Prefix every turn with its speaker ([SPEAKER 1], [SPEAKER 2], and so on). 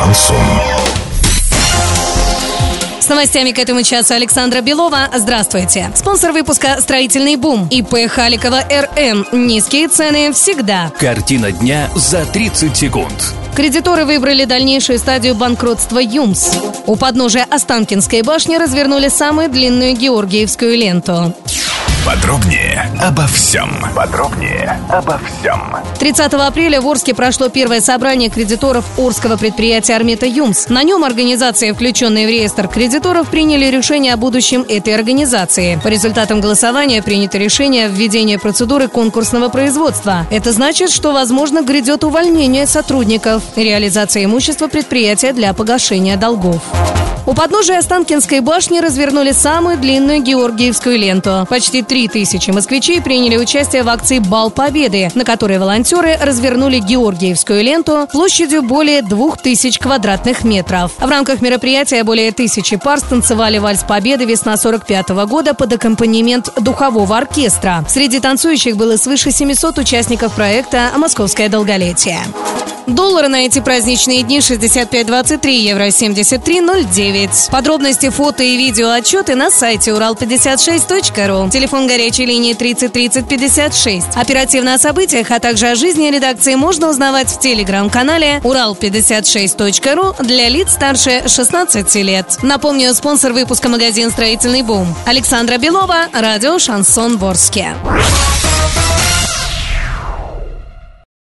[SPEAKER 1] шансон.
[SPEAKER 2] С новостями к этому часу Александра Белова. Здравствуйте. Спонсор выпуска «Строительный бум». ИП Халикова РМ. Низкие цены всегда.
[SPEAKER 3] Картина дня за 30 секунд.
[SPEAKER 2] Кредиторы выбрали дальнейшую стадию банкротства ЮМС. У подножия Останкинской башни развернули самую длинную георгиевскую ленту.
[SPEAKER 1] Подробнее обо всем. Подробнее обо всем.
[SPEAKER 2] 30 апреля в Орске прошло первое собрание кредиторов Орского предприятия «Армета ЮМС». На нем организации, включенные в реестр кредиторов, приняли решение о будущем этой организации. По результатам голосования принято решение о введении процедуры конкурсного производства. Это значит, что, возможно, грядет увольнение сотрудников реализация имущества предприятия для погашения долгов. У подножия Останкинской башни развернули самую длинную георгиевскую ленту. Почти три тысячи москвичей приняли участие в акции «Бал Победы», на которой волонтеры развернули георгиевскую ленту площадью более двух тысяч квадратных метров. В рамках мероприятия более тысячи пар станцевали вальс Победы весна 45 -го года под аккомпанемент духового оркестра. Среди танцующих было свыше 700 участников проекта «Московское долголетие». Доллары на эти праздничные дни 65.23, евро 73.09. Подробности, фото и видео отчеты на сайте урал56.ру. Телефон горячей линии 30 30 56. Оперативно о событиях, а также о жизни редакции можно узнавать в телеграм-канале урал56.ру для лиц старше 16 лет. Напомню, спонсор выпуска магазин «Строительный бум». Александра Белова, радио «Шансон Ворске».